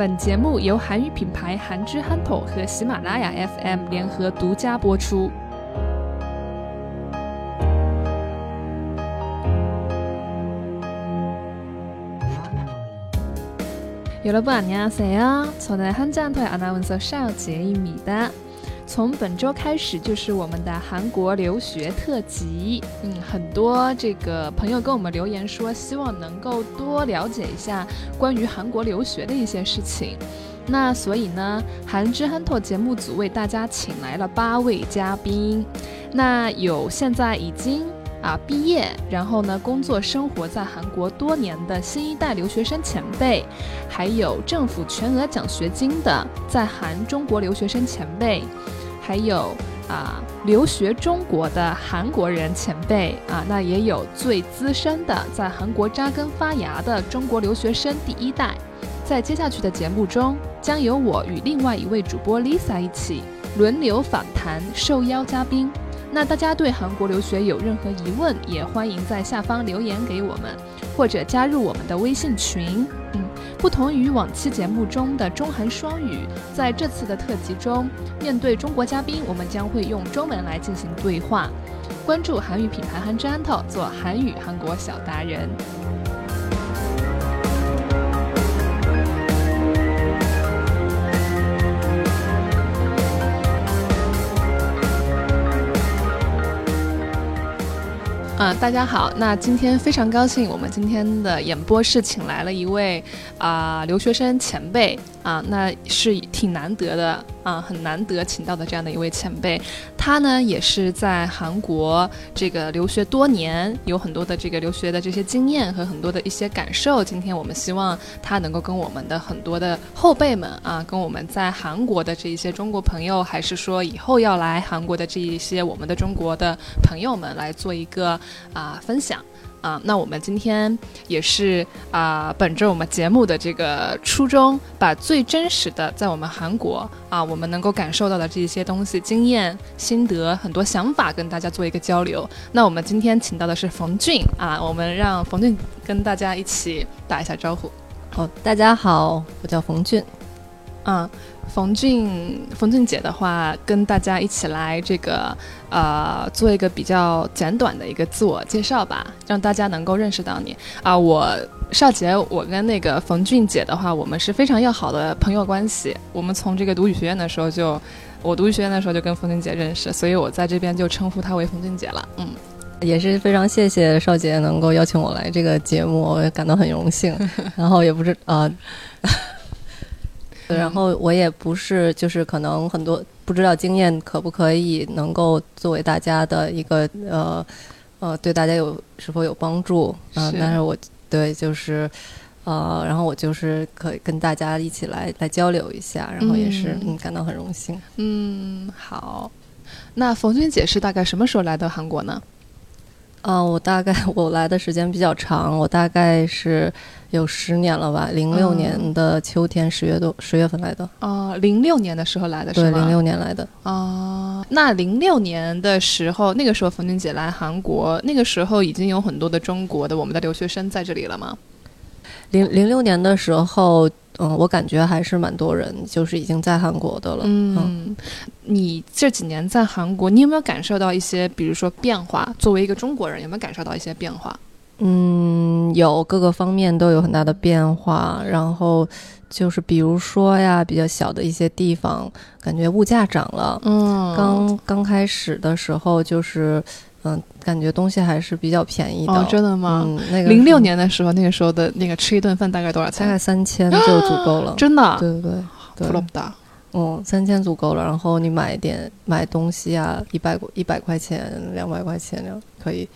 本节目由韩语品牌韩之憨头和喜马拉雅 FM 联合独家播出。 여러분 안녕하세요. 저는 한지한토의 아나운서 邵杰입니다。 从本周开始就是我们的韩国留学特辑。嗯，很多这个朋友跟我们留言说，希望能够多了解一下关于韩国留学的一些事情。那所以呢，韩之憨透节目组为大家请来了八位嘉宾。那有现在已经啊毕业，然后呢工作生活在韩国多年的新一代留学生前辈，还有政府全额奖学金的在韩中国留学生前辈，还有啊留学中国的韩国人前辈啊，那也有最资深的在韩国扎根发芽的中国留学生第一代。在接下去的节目中，将由我与另外一位主播 Lisa 一起轮流访谈受邀嘉宾。那大家对韩国留学有任何疑问，也欢迎在下方留言给我们，或者加入我们的微信群。嗯，不同于往期节目中的中韩双语，在这次的特辑中，面对中国嘉宾，我们将会用中文来进行对话。关注韩语品牌韩之安透，做韩语韩国小达人。啊、大家好，那今天非常高兴，我们今天的演播室请来了一位啊、留学生前辈啊、那是挺难得的啊、很难得请到的这样的一位前辈。他呢也是在韩国这个留学多年，有很多的这个留学的这些经验和很多的一些感受。今天我们希望他能够跟我们的很多的后辈们啊，跟我们在韩国的这一些中国朋友，还是说以后要来韩国的这一些我们的中国的朋友们来做一个啊、分享。啊，那我们今天也是啊、本着我们节目的这个初衷，把最真实的在我们韩国啊，我们能够感受到的这些东西、经验、心得、很多想法，跟大家做一个交流。那我们今天请到的是冯俊啊，我们让冯俊跟大家一起打一下招呼。哦，大家好，我叫冯俊。嗯，冯俊，冯俊姐的话，跟大家一起来这个呃，做一个比较简短的一个自我介绍吧，让大家能够认识到你啊、我邵杰，我跟那个冯俊姐的话，我们是非常要好的朋友关系。我们从这个读语学院的时候就，我读语学院的时候就跟冯俊姐认识，所以我在这边就称呼她为冯俊姐了。嗯，也是非常谢谢邵杰能够邀请我来这个节目，我也感到很荣幸。然后也不是呃，对然后我也不是就是可能很多不知道经验可不可以能够作为大家的一个呃呃对大家有是否有帮助啊、呃但是我对就是。呃，然后我就是可以跟大家一起来来交流一下，然后也是嗯嗯感到很荣幸。嗯，好。那冯军姐是大概什么时候来到韩国呢？啊，我大概我来的时间比较长，我大概是有十年了吧，零六嗯年的秋天十月多十月份来的，哦，零六年的时候来的是对，零六年来的。哦，那零六年的时候，那个时候冯俊姐来韩国，那个时候已经有很多的中国的我们的留学生在这里了吗？零零六年的时候，嗯，我感觉还是蛮多人，就是已经在韩国的了。嗯，你这几年在韩国，你有没有感受到一些，比如说变化？作为一个中国人，有没有感受到一些变化？嗯，有各个方面都有很大的变化，然后就是比如说呀，比较小的一些地方，感觉物价涨了。嗯刚刚开始的时候，就是嗯，感觉东西还是比较便宜的。哦，真的吗？嗯，那个零六年的时候，那个时候的那个吃一顿饭大概多少钱大概？三千就足够了。真的？对对对对普，罗布达。嗯，三千足够了。然后你买点买东西啊，一百一百块钱、两百块钱这样可以。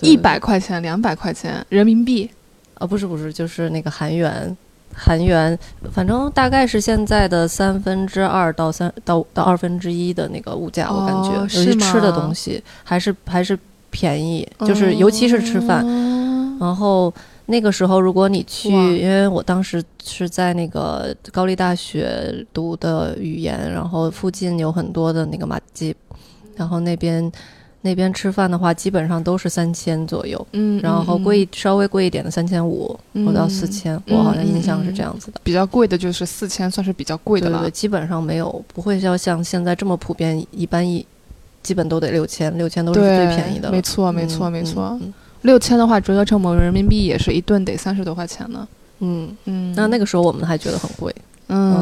一百块钱、两百块钱人民币，啊，不是不是，就是那个韩元，韩元，反正大概是现在的三分之二到三到到二分之一的那个物价，我感觉，哦尤其吃的东西还是还是便宜，就是尤其是吃饭。嗯然后那个时候，如果你去，因为我当时是在那个高丽大学读的语言，然后附近有很多的那个马吉，然后那边那边吃饭的话，基本上都是三千左右，嗯，然后嗯贵稍微贵一点的三千五嗯或到四千，嗯我好像印象是这样子的。比较贵的就是四千，算是比较贵的了。对对，基本上没有，不会要像现在这么普遍，一般一基本都得六千，六千都是最便宜的。没错，没错，嗯没错。嗯六千的话，折合成某人民币也是一顿得三十多块钱呢。嗯，嗯，那那个时候我们还觉得很贵。嗯，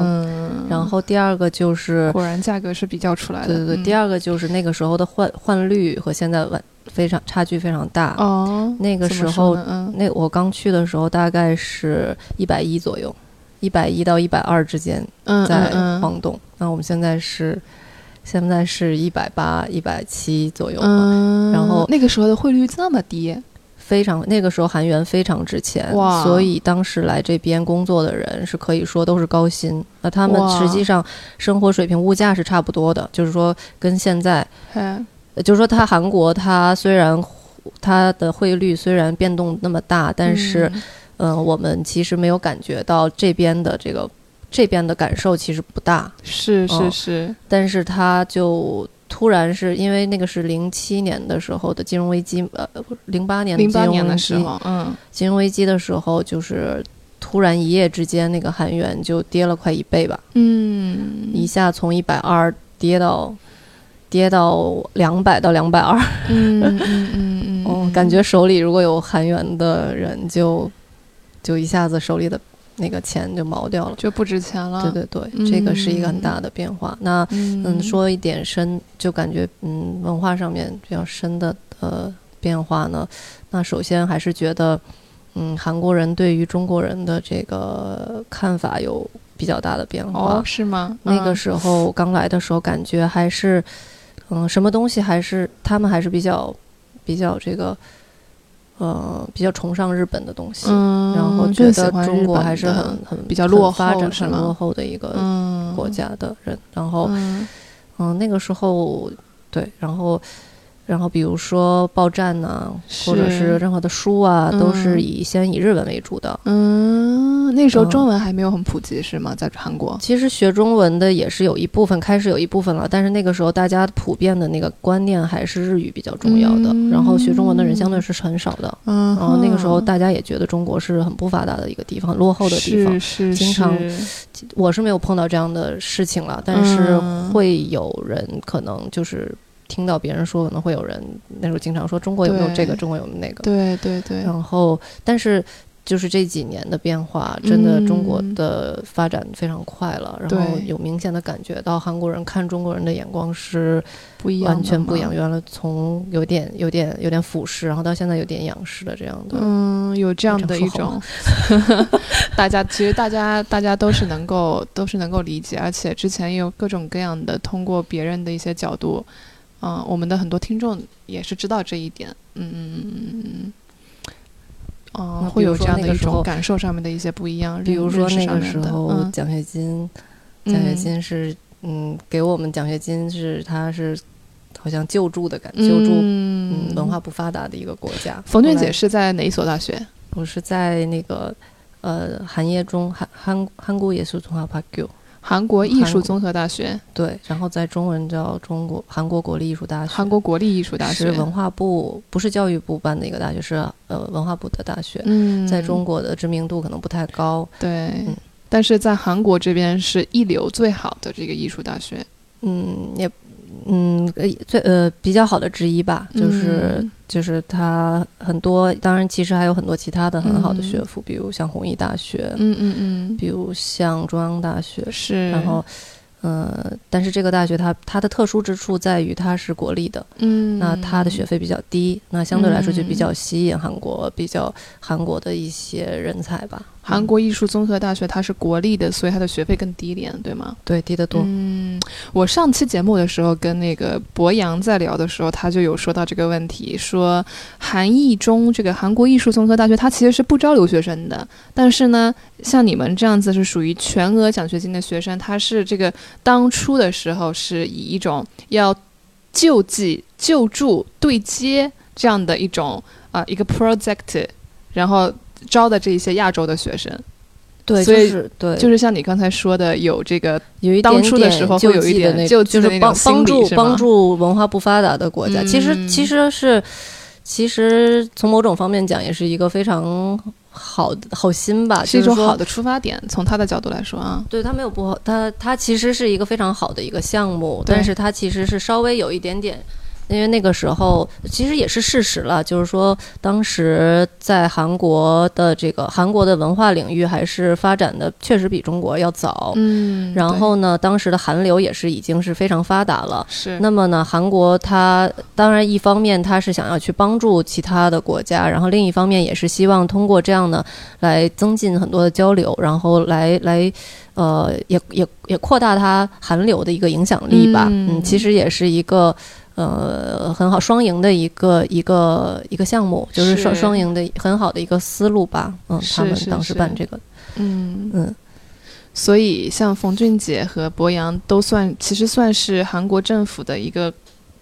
然后第二个就是，果然价格是比较出来的。对对对，嗯第二个就是那个时候的换换率和现在完非常差距非常大。哦，那个时候嗯那我刚去的时候大概是一百一左右，一百一到一百二之间嗯在晃动。那我们现在是现在是一百八、一百七左右嘛，嗯，然后那个时候的汇率这么低，非常那个时候韩元非常值钱，哇。所以当时来这边工作的人是可以说都是高薪。那他们实际上生活水平、物价是差不多的，就是说跟现在，就是说他韩国他虽然它的汇率虽然变动那么大，但是嗯。我们其实没有感觉到这边的这个这边的感受其实不大，是是哦是，但是它就。突然是因为那个是零七年的时候的金融危机，呃，零八年的零八年的时候，嗯，金融危机的时候，就是突然一夜之间，那个韩元就跌了快一倍吧，嗯，一下从一百二跌到跌到两百到两百二，嗯嗯嗯嗯，哦嗯，感觉手里如果有韩元的人就就一下子手里的那个钱就毛掉了。就不值钱了。对对对，这个是一个很大的变化。那嗯嗯，说一点深，就感觉嗯文化上面比较深的呃变化呢。那首先还是觉得，嗯，韩国人对于中国人的这个看法有比较大的变化。哦，是吗？那个嗯时候刚来的时候，感觉还是，嗯，什么东西还是他们还是比较比较这个，呃，比较崇尚日本的东西。嗯，然后觉得中国还是很很比较落很发展很落后的一个嗯国家的人。然后嗯嗯，那个时候对，然后然后比如说报站呐、或者是是任何的书啊，都是嗯以先以日文为主的。嗯，那时候嗯中文还没有很普及是吗？在韩国？其实学中文的也是有一部分，开始有一部分了，但是那个时候大家普遍的那个观念还是日语比较重要的，然后学中文的人相对是很少的。嗯，然后那个时候大家也觉得中国是很不发达的一个地方，落后的地方是。是经常我是没有碰到这样的事情了，但是嗯会有人可能就是听到别人说，可能会有人那时候经常说中国有没有这个，中国有没有那个。对对对，然后，但是就是这几年的变化，真的嗯中国的发展非常快了，然后有明显的感觉到韩国人看中国人的眼光是不一样，完全不一样，。原来从有点有点有点俯视，然后到现在有点仰视的这样的。嗯，有这样的一种，大家其实大家大家都是能够都是能够理解，而且之前也有各种各样的通过别人的一些角度，嗯、我们的很多听众也是知道这一点，嗯嗯嗯嗯嗯。哦、那比如说会有这样的那个时候一种感受上面的一些不一样，比如认认识说那个上面的时候嗯奖学金，奖学嗯金是嗯给我们奖学金是它是好像救助的感，救助嗯嗯文化不发达的一个国家。冯俊姐后来是在哪一所大学？我是在那个呃韩业中韩韩韩国예술종합학교 韩国艺术综合大学，对，然后在中文叫中国韩国国立艺术大学。韩国国立艺术大学，是文化部，不是教育部办的一个大学，是呃文化部的大学，嗯，在中国的知名度可能不太高。对，嗯。但是在韩国这边是一流最好的这个艺术大学，嗯，也嗯呃最呃比较好的之一吧，就是、嗯就是它很多，当然其实还有很多其他的很好的嗯学府，比如像弘毅大学，嗯嗯嗯比如像中央大学嗯，，是，然后。呃，但是这个大学它它的特殊之处在于它是国立的，嗯，那它的学费比较低，那相对来说就比嗯较吸引韩国比较韩国的一些人才吧。韩国艺术综合大学它是国立的，所以它的学费更低一点，对吗？对低得多，嗯，我上期节目的时候跟那个博洋在聊的时候，他就有说到这个问题，说韩艺中这个韩国艺术综合大学，它其实是不招留学生的，但是呢，像你们这样子是属于全额奖学金的学生，他是这个当初的时候是以一种要救济、救助、对接这样的一种啊、一个 project，然后招的这一些亚洲的学生。对，所以就是对，就是像你刚才说的，有这个有一当点点初的时候会有一点那救济的那种就是帮帮助帮助文化不发达的国家。其实嗯其实是其实从某种方面讲，也是一个非常好的好心吧，是一种好的出发点，从他的角度来说啊，对他没有不好，他他其实是一个非常好的一个项目，但是他其实是稍微有一点点。因为那个时候其实也是事实了，就是说当时在韩国的这个韩国的文化领域还是发展的确实比中国要早。嗯然后呢，当时的韩流也是已经是非常发达了。是那么呢，韩国它当然一方面它是想要去帮助其他的国家，然后另一方面也是希望通过这样呢来增进很多的交流，然后来来呃也也也扩大它韩流的一个影响力吧。嗯其实也是一个。呃，很好，双赢的一个一个一个项目，就是双双赢的很好的一个思路吧。嗯，他们当时办这个，嗯，嗯，所以像冯俊杰和博洋都算，其实算是韩国政府的一个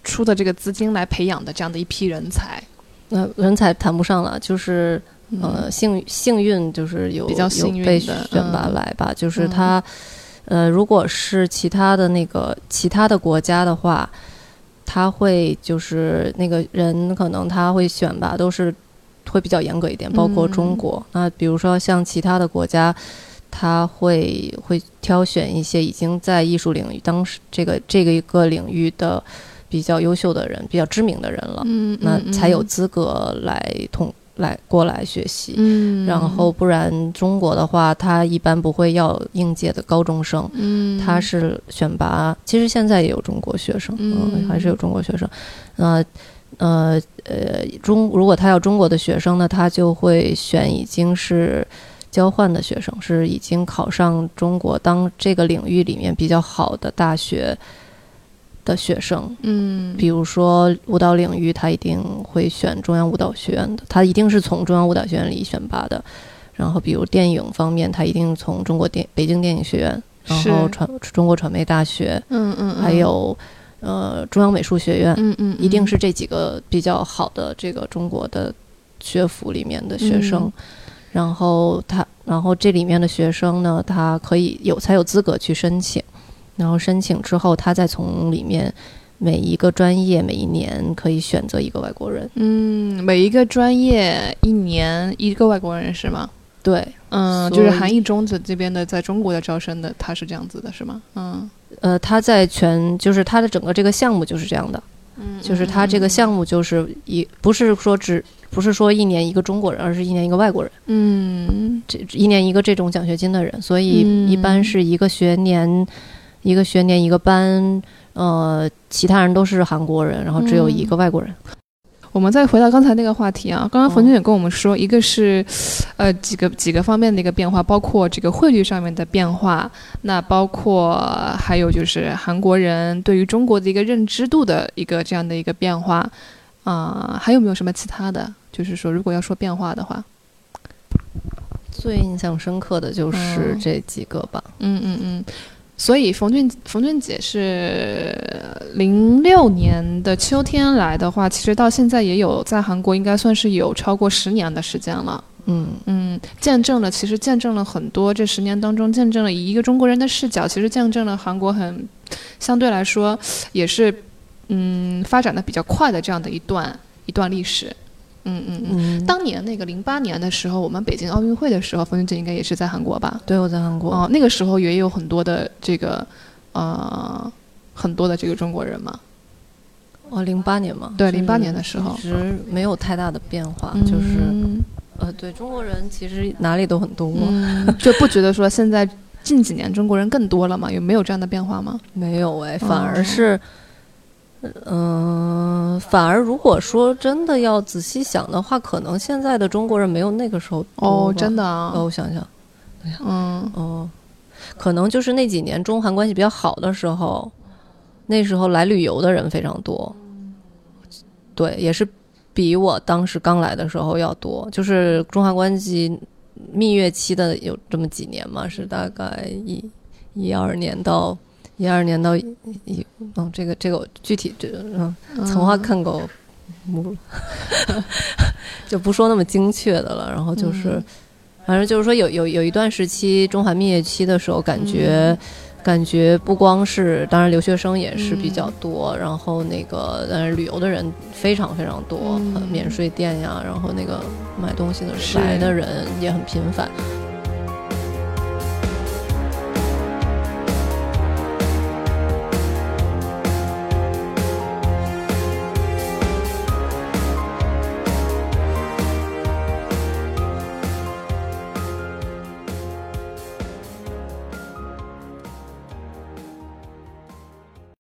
出的这个资金来培养的这样的一批人才。那、人才谈不上了，就是嗯。呃，幸幸运就是有比较幸运被的选拔嗯。来吧，就是嗯。他，呃，如果是其他的那个其他的国家的话，他会就是那个人可能他会选吧都是会比较严格一点，包括中嗯国。那比如说像其他的国家。他会会挑选一些已经在艺术领域当时这个这个一个领域的比较优秀的人、比较知名的人了，嗯，那嗯才有资格来同来过来学习。嗯，然后不然中国的话，他一般不会要应届的高中生，嗯，他是选拔。其实现在也有中国学生，嗯还是有中国学生。呃呃呃，中如果他要中国的学生呢，他就会选已经是交换的学生，是已经考上中国当这个领域里面比较好的大学的学生。嗯，比如说舞蹈领域，他一定会选中央舞蹈学院的，他一定是从中央舞蹈学院里选拔的。然后，比如电影方面，他一定从中国电北京电影学院，然后传中国传媒大学，嗯嗯，嗯还有呃中央美术学院，嗯嗯，一定是这几个比较好的这个中国的学府里面的学生。嗯然后他，然后这里面的学生呢，他可以有才有资格去申请，然后申请之后，他再从里面每一个专业每一年可以选择一个外国人。嗯，每一个专业一年一个外国人是吗？对，嗯，就是韩义中的这边的在中国的招生的，他是这样子的，是吗？嗯呃，他在全就是他的整个这个项目就是这样的，嗯就是他这个项目就是一不是说只不是说一年一个中国人，而是一年一个外国人。嗯这一年一个这种奖学金的人，所以嗯一般是一个学年，一个学年一个班，呃，其他人都是韩国人，然后只有一个外国人。我们再回到刚才那个话题啊，刚刚冯俊也跟我们说，一个是，呃，几个几个方面的一个变化，包括这个汇率上面的变化，那包括还有就是韩国人对于中国的一个认知度的一个这样的一个变化，啊、还有没有什么其他的？就是说，如果要说变化的话，最印象深刻的就是嗯这几个吧。嗯嗯嗯，所以冯俊冯俊姐是零六年的秋天来的话，其实到现在也有在韩国应该算是有超过十年的时间了。嗯，嗯，见证了，其实见证了很多。这十年当中，见证了以一个中国人的视角，其实见证了韩国很相对来说也是嗯发展的比较快的这样的一段一段历史。嗯嗯嗯。嗯，当年那个零八年的时候，我们北京奥运会的时候，冯俊姐应该也是在韩国吧？对我在韩国，哦，那个时候也有很多的这个呃很多的这个中国人嘛。哦，零八年嘛，对零八年的时候其实没有太大的变化，就是嗯呃，对中国人其实哪里都很多，嗯，就不觉得说现在近几年中国人更多了吗？有没有这样的变化吗？没有哎，反而哦是，嗯、反而如果说真的要仔细想的话，可能现在的中国人没有那个时候多哦，真的啊。哦，我想想，嗯。哦，可能就是那几年中韩关系比较好的时候，那时候来旅游的人非常多，对，也是比我当时刚来的时候要多。就是中韩关系蜜月期的有这么几年嘛，是大概一一二年到一二年到一一嗯，这个这个我具体这嗯，从话看狗。目 就不说那么精确的了，然后就是，反正就是说有有有一段时期中韩蜜月期的时候，感觉。感觉不光是，当然留学生也是比较多，然后那个，但是旅游的人非常非常多，免税店呀，然后那个买东西的来的人也很频繁。